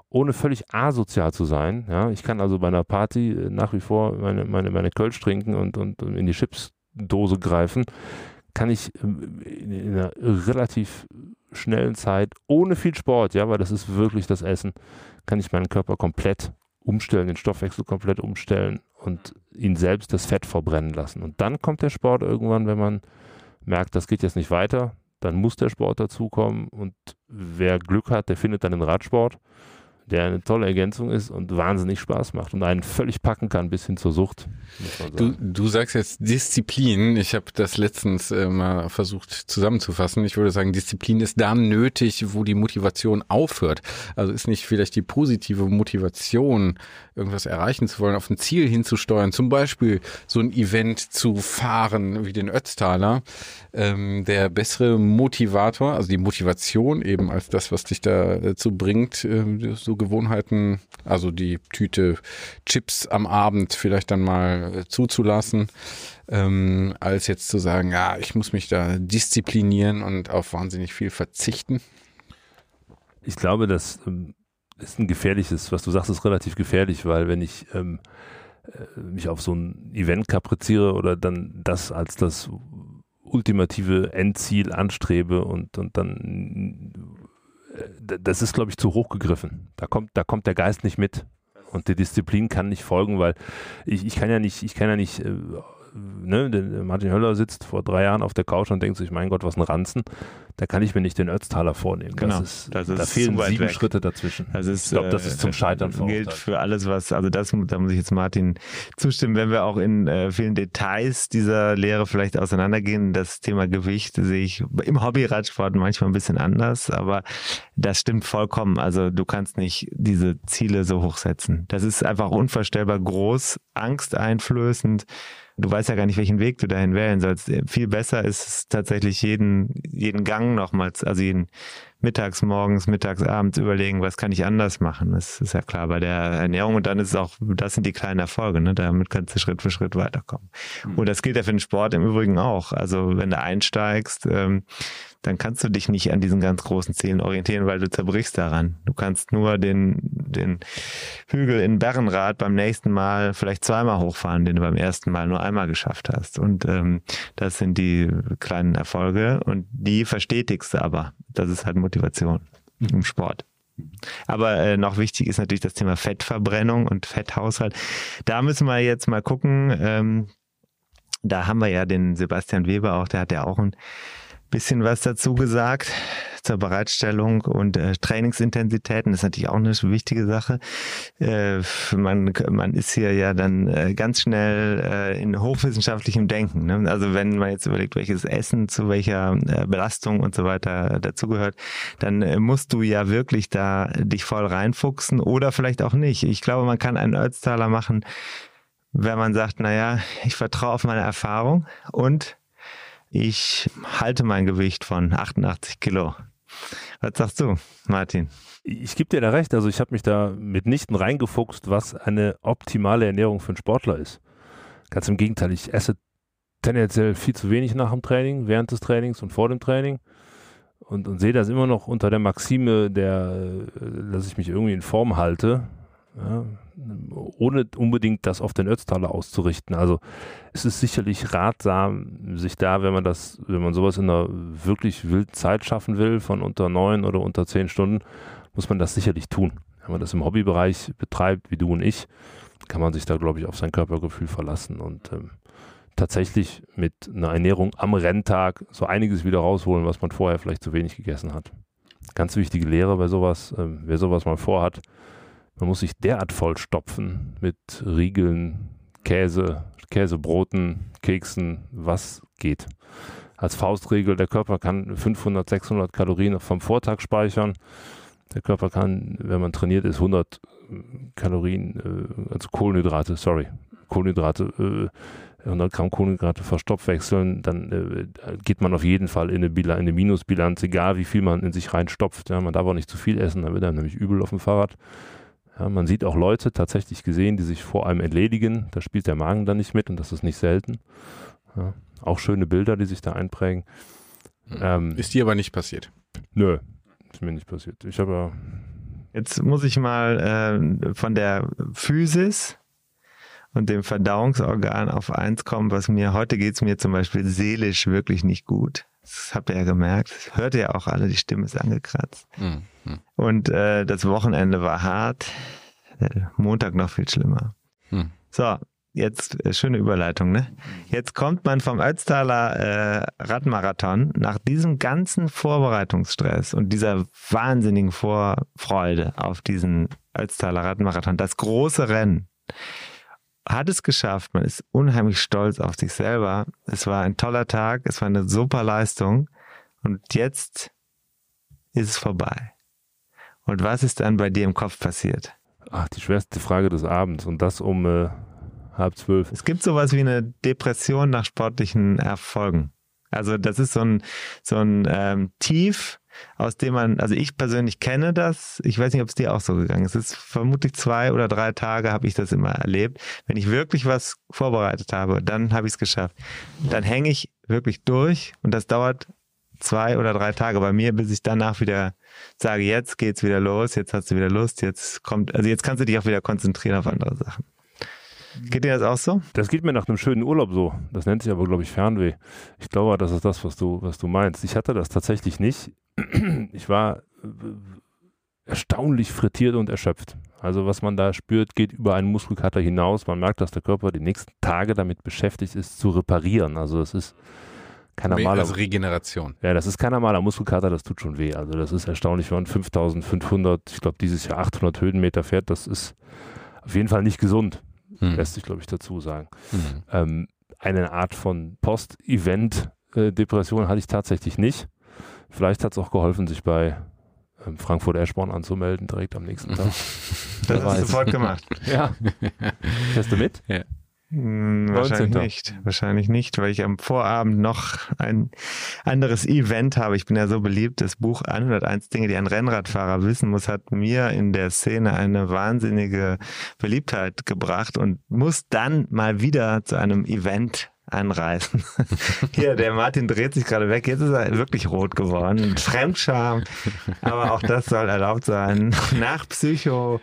ohne völlig asozial zu sein. Ja, ich kann also bei einer Party äh, nach wie vor meine, meine, meine Kölsch trinken und, und, in die Chipsdose greifen, kann ich in, in einer relativ schnellen Zeit, ohne viel Sport, ja, weil das ist wirklich das Essen, kann ich meinen Körper komplett umstellen, den Stoffwechsel komplett umstellen und ihn selbst das Fett verbrennen lassen. Und dann kommt der Sport irgendwann, wenn man merkt, das geht jetzt nicht weiter, dann muss der Sport dazukommen und wer Glück hat, der findet dann den Radsport. Der eine tolle Ergänzung ist und wahnsinnig Spaß macht und einen völlig packen kann bis hin zur Sucht. Du, du sagst jetzt Disziplin. Ich habe das letztens äh, mal versucht zusammenzufassen. Ich würde sagen, Disziplin ist da nötig, wo die Motivation aufhört. Also ist nicht vielleicht die positive Motivation, irgendwas erreichen zu wollen, auf ein Ziel hinzusteuern, zum Beispiel so ein Event zu fahren wie den Ötztaler, ähm, der bessere Motivator, also die Motivation eben als das, was dich dazu bringt, äh, so Gewohnheiten, also die Tüte Chips am Abend vielleicht dann mal äh, zuzulassen, ähm, als jetzt zu sagen, ja, ich muss mich da disziplinieren und auf wahnsinnig viel verzichten? Ich glaube, das ähm, ist ein gefährliches, was du sagst, ist relativ gefährlich, weil wenn ich ähm, äh, mich auf so ein Event kapriziere oder dann das als das ultimative Endziel anstrebe und, und dann das ist, glaube ich, zu hoch gegriffen. Da kommt, da kommt der Geist nicht mit. Und die Disziplin kann nicht folgen, weil ich, ich kann ja nicht, ich kann ja nicht äh, ne, Martin Höller sitzt vor drei Jahren auf der Couch und denkt sich, mein Gott, was ein Ranzen. Da kann ich mir nicht den Ötztaler vornehmen. Genau, das ist, das ist da fehlen sieben weg. Schritte dazwischen. Das ist, ich glaube, das ist zum Scheitern äh, gilt für alles, was, also das, da muss ich jetzt Martin zustimmen, wenn wir auch in äh, vielen Details dieser Lehre vielleicht auseinandergehen. Das Thema Gewicht sehe ich im Hobbyradsport manchmal ein bisschen anders, aber das stimmt vollkommen. Also du kannst nicht diese Ziele so hoch setzen. Das ist einfach unvorstellbar groß, angsteinflößend du weißt ja gar nicht, welchen Weg du dahin wählen sollst. Viel besser ist es tatsächlich jeden, jeden Gang nochmals, also jeden mittags, morgens, mittags, abends überlegen, was kann ich anders machen. Das ist ja klar bei der Ernährung und dann ist es auch, das sind die kleinen Erfolge, ne? damit kannst du Schritt für Schritt weiterkommen. Mhm. Und das gilt ja für den Sport im Übrigen auch. Also wenn du einsteigst, ähm, dann kannst du dich nicht an diesen ganz großen Zielen orientieren, weil du zerbrichst daran. Du kannst nur den, den Hügel in Berrenrad beim nächsten Mal vielleicht zweimal hochfahren, den du beim ersten Mal nur einmal geschafft hast. Und ähm, das sind die kleinen Erfolge und die verstetigst du aber. Das ist halt Motivation im Sport. Aber äh, noch wichtig ist natürlich das Thema Fettverbrennung und Fetthaushalt. Da müssen wir jetzt mal gucken. Ähm, da haben wir ja den Sebastian Weber auch, der hat ja auch ein bisschen was dazu gesagt zur Bereitstellung und äh, Trainingsintensitäten. Das ist natürlich auch eine wichtige Sache. Äh, man, man ist hier ja dann äh, ganz schnell äh, in hochwissenschaftlichem Denken. Ne? Also wenn man jetzt überlegt, welches Essen zu welcher äh, Belastung und so weiter dazugehört, dann äh, musst du ja wirklich da dich voll reinfuchsen oder vielleicht auch nicht. Ich glaube, man kann einen Ötztaler machen, wenn man sagt, naja, ich vertraue auf meine Erfahrung und ich halte mein Gewicht von 88 Kilo. Was sagst du, Martin? Ich gebe dir da recht. Also ich habe mich da mitnichten reingefuchst, was eine optimale Ernährung für einen Sportler ist. Ganz im Gegenteil, ich esse tendenziell viel zu wenig nach dem Training, während des Trainings und vor dem Training. Und, und sehe das immer noch unter der Maxime, der, äh, dass ich mich irgendwie in Form halte. Ja, ohne unbedingt das auf den Ötztaler auszurichten. Also es ist sicherlich ratsam, sich da, wenn man das, wenn man sowas in einer wirklich wilden Zeit schaffen will, von unter neun oder unter zehn Stunden, muss man das sicherlich tun. Wenn man das im Hobbybereich betreibt, wie du und ich, kann man sich da, glaube ich, auf sein Körpergefühl verlassen und ähm, tatsächlich mit einer Ernährung am Renntag so einiges wieder rausholen, was man vorher vielleicht zu wenig gegessen hat. Ganz wichtige Lehre bei sowas, ähm, wer sowas mal vorhat, man muss sich derart vollstopfen mit Riegeln, Käse, Käsebroten, Keksen, was geht. Als Faustregel, der Körper kann 500, 600 Kalorien vom Vortag speichern. Der Körper kann, wenn man trainiert ist, 100 Kalorien, äh, also Kohlenhydrate, sorry, Kohlenhydrate, 100 äh, Gramm Kohlenhydrate verstoffwechseln, dann äh, geht man auf jeden Fall in eine, eine Minusbilanz, egal wie viel man in sich reinstopft. Ja, man darf auch nicht zu viel essen, dann wird er nämlich übel auf dem Fahrrad. Ja, man sieht auch Leute tatsächlich gesehen, die sich vor einem entledigen. Da spielt der Magen dann nicht mit und das ist nicht selten. Ja, auch schöne Bilder, die sich da einprägen. Hm. Ähm, ist dir aber nicht passiert? Nö, ist mir nicht passiert. Ich habe Jetzt muss ich mal äh, von der Physis und dem Verdauungsorgan auf eins kommen, was mir, heute geht es mir zum Beispiel seelisch wirklich nicht gut. Das habt ihr ja gemerkt. Hört ihr auch alle, die Stimme ist angekratzt. Mhm. Und äh, das Wochenende war hart. Der Montag noch viel schlimmer. Mhm. So, jetzt äh, schöne Überleitung, ne? Jetzt kommt man vom Ötztaler äh, Radmarathon nach diesem ganzen Vorbereitungsstress und dieser wahnsinnigen Vorfreude auf diesen Ötztaler Radmarathon, das große Rennen, hat es geschafft. Man ist unheimlich stolz auf sich selber. Es war ein toller Tag, es war eine super Leistung und jetzt ist es vorbei. Und was ist dann bei dir im Kopf passiert? Ach, die schwerste Frage des Abends und das um äh, halb zwölf. Es gibt sowas wie eine Depression nach sportlichen Erfolgen. Also das ist so ein, so ein ähm, Tief, aus dem man, also ich persönlich kenne das. Ich weiß nicht, ob es dir auch so gegangen ist. Es ist vermutlich zwei oder drei Tage habe ich das immer erlebt. Wenn ich wirklich was vorbereitet habe, dann habe ich es geschafft. Dann hänge ich wirklich durch und das dauert zwei oder drei Tage bei mir, bis ich danach wieder sage, jetzt geht's wieder los, jetzt hast du wieder Lust, jetzt kommt, also jetzt kannst du dich auch wieder konzentrieren auf andere Sachen. Geht dir das auch so? Das geht mir nach einem schönen Urlaub so. Das nennt sich aber, glaube ich, Fernweh. Ich glaube, das ist das, was du, was du meinst. Ich hatte das tatsächlich nicht. *clears throat* Ich war äh, erstaunlich frittiert und erschöpft. Also was man da spürt, geht über einen Muskelkater hinaus. Man merkt, dass der Körper die nächsten Tage damit beschäftigt ist, zu reparieren. Also das ist kein normaler... Also Regeneration. Ja, das ist kein normaler Muskelkater, das tut schon weh. Also das ist erstaunlich, wenn man 5500, ich glaube dieses Jahr 800 Höhenmeter fährt, das ist auf jeden Fall nicht gesund hm. lässt sich, glaube ich, dazu sagen. Hm. Ähm, eine Art von Post-Event-Depression hatte ich tatsächlich nicht. Vielleicht hat es auch geholfen, sich bei ähm, Frankfurt Eschborn anzumelden, direkt am nächsten Tag. *laughs* das hast du sofort gemacht. *laughs* ja. *laughs* Fährst du mit? Ja. Hm, wahrscheinlich nicht. Wahrscheinlich nicht, weil ich am Vorabend noch ein anderes Event habe. Ich bin ja so beliebt. Das Buch 101 Dinge, die ein Rennradfahrer wissen muss, hat mir in der Szene eine wahnsinnige Beliebtheit gebracht und muss dann mal wieder zu einem Event anreißen. *laughs* Hier, der Martin dreht sich gerade weg. Jetzt ist er wirklich rot geworden. Fremdscham. Aber auch das soll erlaubt sein. Nach Psycho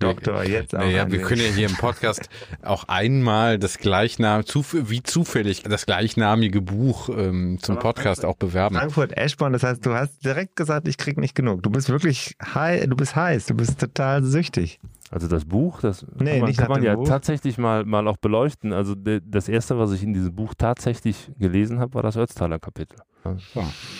Doktor jetzt auch. Ja, wir können ja hier im Podcast auch einmal das gleichnamige, wie zufällig das gleichnamige Buch ähm, zum Podcast auch bewerben. Frankfurt Eschborn, das heißt, du hast direkt gesagt, ich krieg nicht genug. Du bist wirklich heiß, du bist heiß, du bist total süchtig. Also das Buch, das nee, kann man, nicht kann man ja Buch. tatsächlich mal, mal auch beleuchten. Also de, das erste, was ich in diesem Buch tatsächlich gelesen habe, war das Ötztaler Kapitel.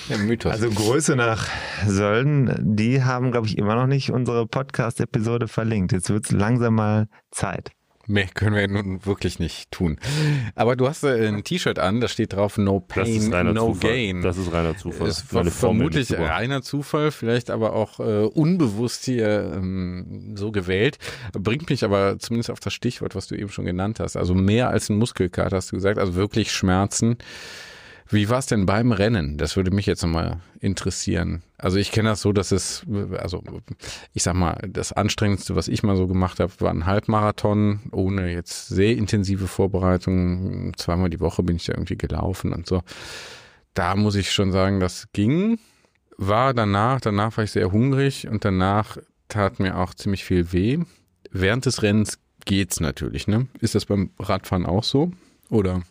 Ja, Mythos. Also Größe nach Sölden, die haben, glaube ich, immer noch nicht unsere Podcast-Episode verlinkt. Jetzt wird es langsam mal Zeit. Mehr können wir nun wirklich nicht tun. Aber du hast äh, ein T-Shirt an, da steht drauf No Pain, No Zufall. Gain. Das ist reiner Zufall. Das ist vermutlich reiner Zufall, vielleicht aber auch äh, unbewusst hier ähm, so gewählt. Bringt mich aber zumindest auf das Stichwort, was du eben schon genannt hast. Also mehr als ein Muskelkater, hast du gesagt, also wirklich Schmerzen. Wie war es denn beim Rennen? Das würde mich jetzt nochmal interessieren. Also ich kenne das so, dass es, also ich sag mal, das Anstrengendste, was ich mal so gemacht habe, war ein Halbmarathon, ohne jetzt sehr intensive Vorbereitungen. Zweimal die Woche bin ich da irgendwie gelaufen und so. Da muss ich schon sagen, das ging. War danach, danach war ich sehr hungrig und danach tat mir auch ziemlich viel weh. Während des Rennens geht's natürlich, ne? Ist das beim Radfahren auch so? Oder?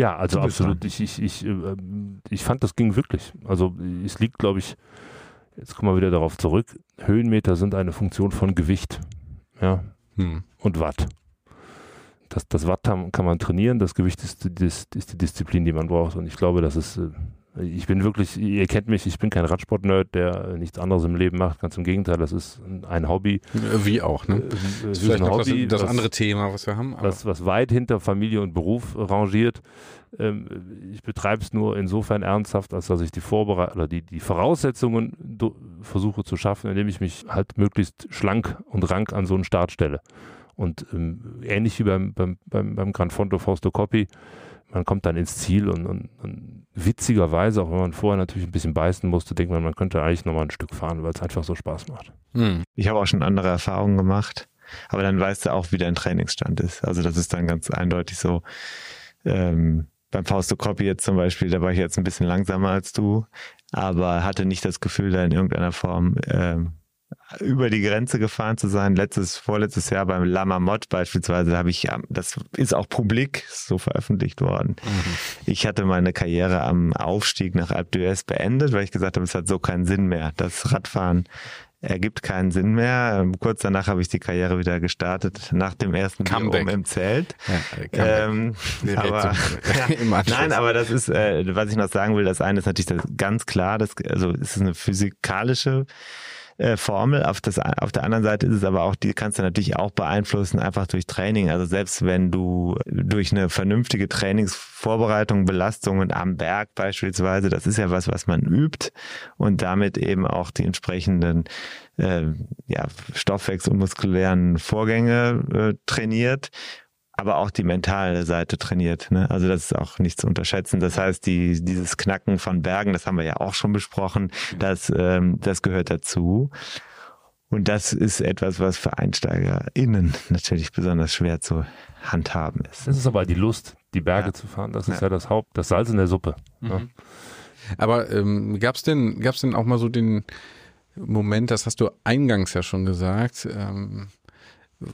Ja, also absolut. Ich, ich, ich, äh, ich fand, das ging wirklich. Also es liegt, glaube ich, jetzt kommen wir wieder darauf zurück, Höhenmeter sind eine Funktion von Gewicht ja, hm. und Watt. Das, das Watt kann man trainieren, das Gewicht ist, ist, ist die Disziplin, die man braucht. Und ich glaube, das ist äh, ich bin wirklich, ihr kennt mich, ich bin kein Radsport-Nerd, der nichts anderes im Leben macht. Ganz im Gegenteil, das ist ein Hobby. Wie auch, ne? Das ist vielleicht ein Hobby, das, das was, andere Thema, was wir haben. Was, was weit hinter Familie und Beruf rangiert. Ähm, ich betreibe es nur insofern ernsthaft, als dass ich die Vorbereit oder die, die Voraussetzungen versuche zu schaffen, indem ich mich halt möglichst schlank und rank an so einen Start stelle. Und ähm, ähnlich wie beim, beim, beim, beim Gran Fondo Fausto Coppi, man kommt dann ins Ziel und, und, und, witzigerweise, auch wenn man vorher natürlich ein bisschen beißen musste, denkt man, man könnte eigentlich nochmal ein Stück fahren, weil es einfach so Spaß macht. Hm. Ich habe auch schon andere Erfahrungen gemacht, aber dann weißt du auch, wie dein Trainingsstand ist. Also das ist dann ganz eindeutig so. Ähm, beim Fausto Coppi jetzt zum Beispiel, da war ich jetzt ein bisschen langsamer als du, aber hatte nicht das Gefühl, da in irgendeiner Form ähm, über die Grenze gefahren zu sein. Letztes, vorletztes Jahr beim Lama Mod beispielsweise habe ich, das ist auch publik so veröffentlicht worden. Mhm. Ich hatte meine Karriere am Aufstieg nach Alpe d'Huez beendet, weil ich gesagt habe, es hat so keinen Sinn mehr. Das Radfahren ergibt keinen Sinn mehr. Ähm, kurz danach habe ich die Karriere wieder gestartet, nach dem ersten Comeback. Im Zelt. Ja, Ähm, Direkt aber, *laughs* Anschluss. nein, aber das ist, äh, was ich noch sagen will, das eine ist natürlich das ganz klar, das, also es ist eine physikalische äh, Formel. Auf, das, auf der anderen Seite ist es aber auch, die kannst du natürlich auch beeinflussen, einfach durch Training. Also selbst wenn du durch eine vernünftige Trainingsvorbereitung, Belastungen am Berg beispielsweise, das ist ja was, was man übt und damit eben auch die entsprechenden äh, ja, Stoffwechsel- und muskulären Vorgänge äh, trainiert aber auch die mentale Seite trainiert. Ne? Also das ist auch nicht zu unterschätzen. Das heißt, die, dieses Knacken von Bergen, das haben wir ja auch schon besprochen, das, ähm, das gehört dazu. Und das ist etwas, was für EinsteigerInnen natürlich besonders schwer zu handhaben ist. Das ist aber die Lust, die Berge Ja. zu fahren. Das ist ja, das Haupt, das Salz in der Suppe. ne? Aber ähm, gab's denn, gab's denn auch mal so den Moment, das hast du eingangs ja schon gesagt, ähm,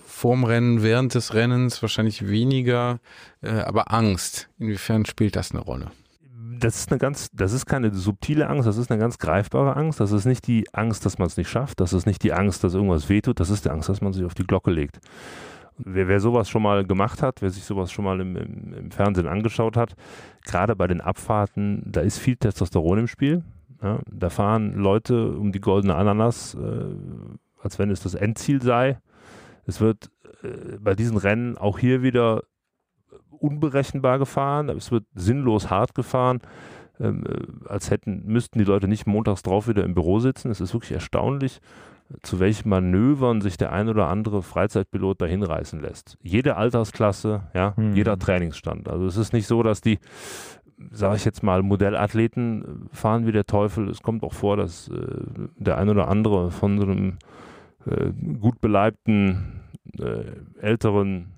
vorm Rennen, während des Rennens wahrscheinlich weniger, äh, aber Angst. Inwiefern spielt das eine Rolle? das ist eine ganz, das ist keine subtile Angst, das ist eine ganz greifbare Angst. Das ist nicht die Angst, dass man es nicht schafft, das ist nicht die Angst, dass irgendwas wehtut, das ist die Angst, dass man sich auf die Glocke legt. Wer, wer sowas schon mal gemacht hat, wer sich sowas schon mal im, im, im Fernsehen angeschaut hat, gerade bei den Abfahrten, da ist viel Testosteron im Spiel. Ja, da fahren Leute um die goldene Ananas, äh, als wenn es das Endziel sei. Es wird äh, bei diesen Rennen auch hier wieder unberechenbar gefahren, es wird sinnlos hart gefahren, ähm, äh, als hätten, müssten die Leute nicht montags drauf wieder im Büro sitzen. Es ist wirklich erstaunlich, zu welchen Manövern sich der ein oder andere Freizeitpilot dahin reißen lässt. Jede Altersklasse, ja, Mhm. jeder Trainingsstand. Also es ist nicht so, dass die, sage ich jetzt mal, Modellathleten äh, fahren wie der Teufel. Es kommt auch vor, dass äh, der ein oder andere von so einem äh, gut beleibten äh, älteren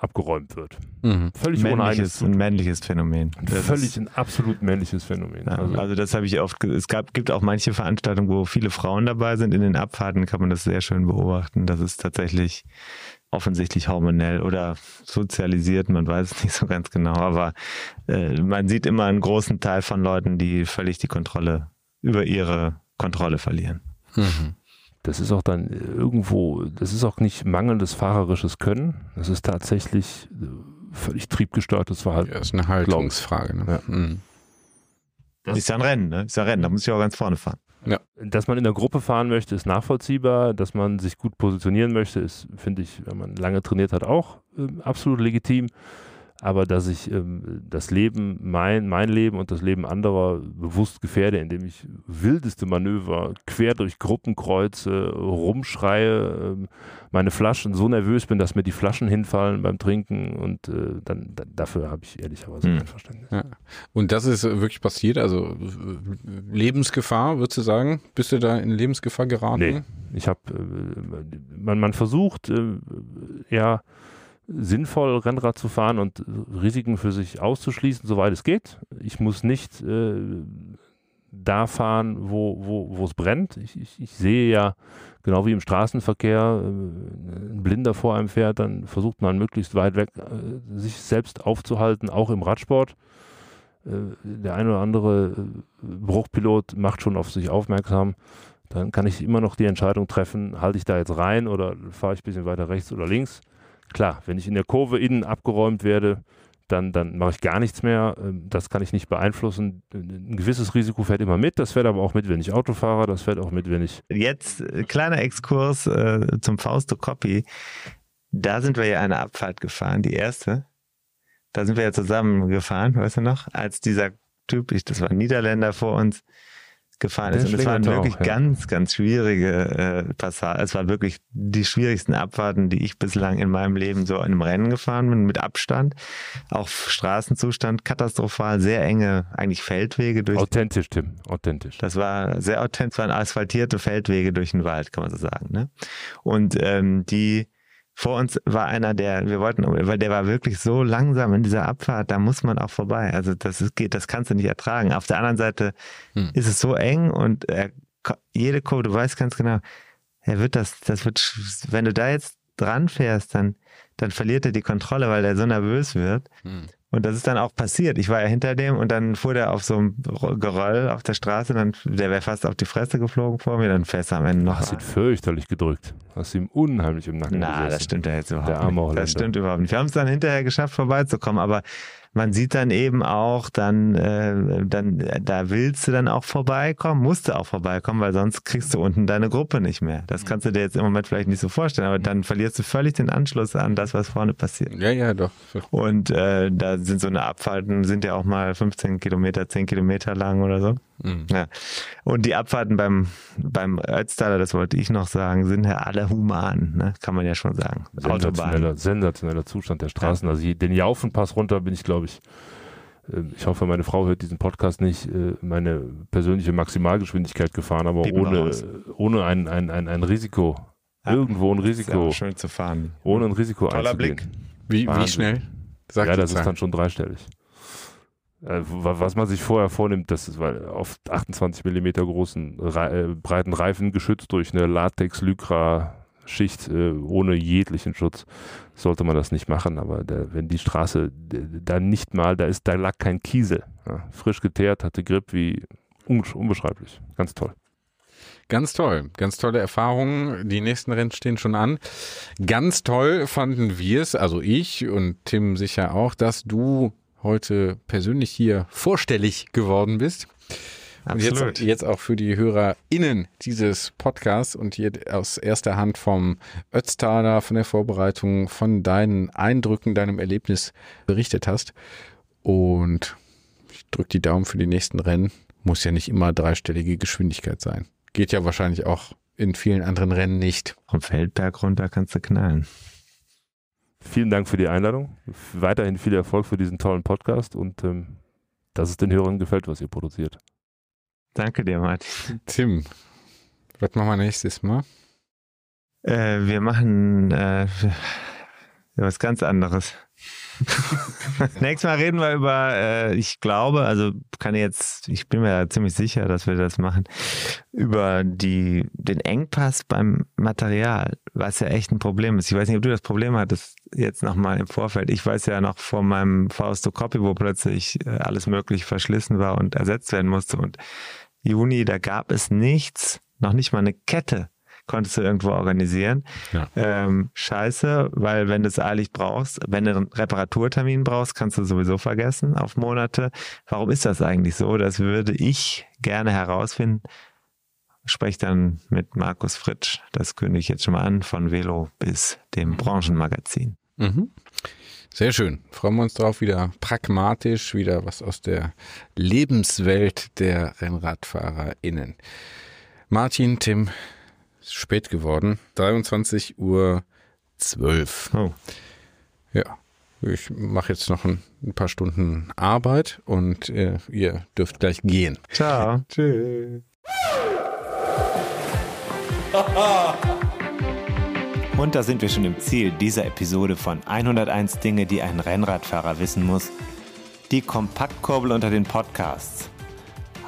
abgeräumt wird. Mhm. Völlig ohne Männliches, ein männliches Phänomen. Das Völlig ein absolut männliches Phänomen. Ja, also, also, das habe ich oft, es gab, gibt auch manche Veranstaltungen, wo viele Frauen dabei sind. In den Abfahrten kann man das sehr schön beobachten. Das ist tatsächlich offensichtlich hormonell oder sozialisiert, man weiß es *laughs* nicht so ganz genau, aber äh, man sieht immer einen großen Teil von Leuten, die völlig die Kontrolle über ihre Kontrolle verlieren. Mhm. Das ist auch dann irgendwo, das ist auch nicht mangelndes fahrerisches Können. Das ist tatsächlich äh, völlig triebgestörtes Verhalten. Ja, ist eine Haltungsfrage. Ne? Ja. Mhm. Das- ist ja ein Rennen, ne? Ist ja ein Rennen, da muss ich auch ganz vorne fahren. Dass man in der Gruppe fahren möchte, ist nachvollziehbar. Dass man sich gut positionieren möchte, ist, finde ich, wenn man lange trainiert hat, auch ähm, absolut legitim. Aber dass ich ähm, das Leben, mein, mein Leben und das Leben anderer bewusst gefährde, indem ich wildeste Manöver quer durch Gruppen kreuze, rumschreie, ähm, meine Flaschen so nervös bin, dass mir die Flaschen hinfallen beim Trinken und äh, dann, da, dafür habe ich ehrlicherweise Hm. kein Verständnis. Ja. Und das ist äh, wirklich passiert, also äh, Lebensgefahr, würdest du sagen? Bist du da in Lebensgefahr geraten? Nee. Ich habe, äh, man, man versucht, äh, ja, sinnvoll Rennrad zu fahren und Risiken für sich auszuschließen, soweit es geht. Ich muss nicht äh, da fahren, wo, wo, es brennt. Ich, ich, ich sehe ja, genau wie im Straßenverkehr, äh, ein Blinder vor einem fährt, dann versucht man möglichst weit weg äh, sich selbst aufzuhalten, auch im Radsport. Äh, der eine oder andere äh, Bruchpilot macht schon auf sich aufmerksam dann kann ich immer noch die Entscheidung treffen, halte ich da jetzt rein oder fahre ich ein bisschen weiter rechts oder links. Klar, wenn ich in der Kurve innen abgeräumt werde, dann, dann mache ich gar nichts mehr. Ähm, Das kann ich nicht beeinflussen. Ein gewisses Risiko fährt immer mit. Das fährt aber auch mit, wenn ich Auto fahre. Das fährt auch mit, wenn ich. Jetzt äh, kleiner Exkurs äh, zum Fausto Coppi. Da sind wir ja eine Abfahrt gefahren, die erste. Da sind wir ja zusammen gefahren, weißt du noch? Als dieser Typ, ich, das war ein Niederländer vor uns, gefahren Der ist. Und es waren wirklich auch, ja. ganz, ganz schwierige äh, Passagen. Es war wirklich die schwierigsten Abfahrten, die ich bislang in meinem Leben so in einem Rennen gefahren bin, mit Abstand. Auch Straßenzustand katastrophal, sehr enge, eigentlich Feldwege durch Authentisch, Tim. Authentisch. das war sehr authentisch, waren asphaltierte Feldwege durch den Wald, kann man so sagen. Ne? Und ähm, die vor uns war einer, der, wir wollten, weil der war wirklich so langsam in dieser Abfahrt, da muss man auch vorbei. Also das ist, geht, das kannst du nicht ertragen. Auf der anderen Seite Hm. ist es so eng und er, jede Kurve, du weißt ganz genau, er wird das, das wird, wenn du da jetzt dran fährst, dann, dann verliert er die Kontrolle, weil er so nervös wird. Hm. Und das ist dann auch passiert. Ich war ja hinter dem und dann fuhr der auf so einem Geröll auf der Straße, dann der wäre fast auf die Fresse geflogen vor mir, dann fährst du am Ende noch. Hast ihn fürchterlich gedrückt. Hast ihm unheimlich im Nacken Na, gesessen. das stimmt ja jetzt überhaupt Der nicht. Das stimmt überhaupt nicht. Wir haben es dann hinterher geschafft, vorbeizukommen, aber man sieht dann eben auch, dann, äh, dann, da willst du dann auch vorbeikommen, musst du auch vorbeikommen, weil sonst kriegst du unten deine Gruppe nicht mehr. Das kannst du dir jetzt im Moment vielleicht nicht so vorstellen, aber dann verlierst du völlig den Anschluss an das, was vorne passiert. Ja, ja, doch. Und äh, da sind so eine Abfahrten, sind ja auch mal 15 Kilometer, 10 Kilometer lang oder so. Mhm. Ja. Und die Abfahrten beim, beim Ötztaler, das wollte ich noch sagen, sind ja alle human, ne? kann man ja schon sagen. Autobahn. Sensationeller, sensationeller Zustand der Straßen. Also je- den Jaufenpass runter bin ich, glaube ich, äh, ich hoffe, meine Frau hört diesen Podcast nicht, äh, meine persönliche Maximalgeschwindigkeit gefahren, aber ohne, ohne ein, ein, ein, ein Risiko. Ja. Irgendwo ein ja Risiko. schön zu fahren. Ohne ein Risiko Toller einzugehen. Blick. Wie, wie schnell? Sag ja, das ist dann schon dreistellig. Äh, wa- Was man sich vorher vornimmt, das ist weil auf 28 Millimeter großen, äh, breiten Reifen geschützt durch eine Latex-Lycra-Schicht äh, ohne jeglichen Schutz, sollte man das nicht machen. Aber der, wenn die Straße da nicht mal, da ist, da lag kein Kiesel. Ja, frisch geteert, hatte Grip wie unbesch- unbeschreiblich. Ganz toll. Ganz toll, ganz tolle Erfahrungen. Die nächsten Rennen stehen schon an. Ganz toll fanden wir es, also ich und Tim sicher auch, dass du heute persönlich hier vorstellig geworden bist. Und jetzt, Absolut. jetzt auch für die HörerInnen dieses Podcasts und hier aus erster Hand vom Ötztaler, von der Vorbereitung, von deinen Eindrücken, deinem Erlebnis berichtet hast. Und ich drücke die Daumen für die nächsten Rennen. Muss ja nicht immer dreistellige Geschwindigkeit sein. Geht ja wahrscheinlich auch in vielen anderen Rennen nicht. Vom Feldberg runter kannst du knallen. Vielen Dank für die Einladung. Weiterhin viel Erfolg für diesen tollen Podcast und ähm, dass es den Hörern gefällt, was ihr produziert. Danke dir, Martin. Tim, was machen wir nächstes Mal? Äh, wir machen äh, was ganz anderes. *laughs* Nächstes Mal reden wir über, äh, ich glaube, also kann jetzt, ich bin mir ziemlich sicher, dass wir das machen, über die, den Engpass beim Material, was ja echt ein Problem ist. Ich weiß nicht, ob du das Problem hattest jetzt nochmal im Vorfeld. Ich weiß ja noch vor meinem Fausto Copy, wo plötzlich äh, alles möglich verschlissen war und ersetzt werden musste und Juni, da gab es nichts, noch nicht mal eine Kette konntest du irgendwo organisieren. Ja. Ähm, scheiße, weil wenn du es eilig brauchst, wenn du einen Reparaturtermin brauchst, kannst du sowieso vergessen auf Monate. Warum ist das eigentlich so? Das würde ich gerne herausfinden. Sprech dann mit Markus Fritsch, das kündige ich jetzt schon mal an, von Velo bis dem Branchenmagazin. Mhm. Sehr schön. Freuen wir uns drauf, wieder pragmatisch, wieder was aus der Lebenswelt der RennradfahrerInnen. Martin, Tim, spät geworden. 23 Uhr 12. Oh. Ja. Ich mache jetzt noch ein, ein paar Stunden Arbeit und äh, ihr dürft gleich gehen. Ciao. *laughs* Tschüss. Und da sind wir schon im Ziel dieser Episode von 101 Dinge, die ein Rennradfahrer wissen muss. Die Kompaktkurbel unter den Podcasts.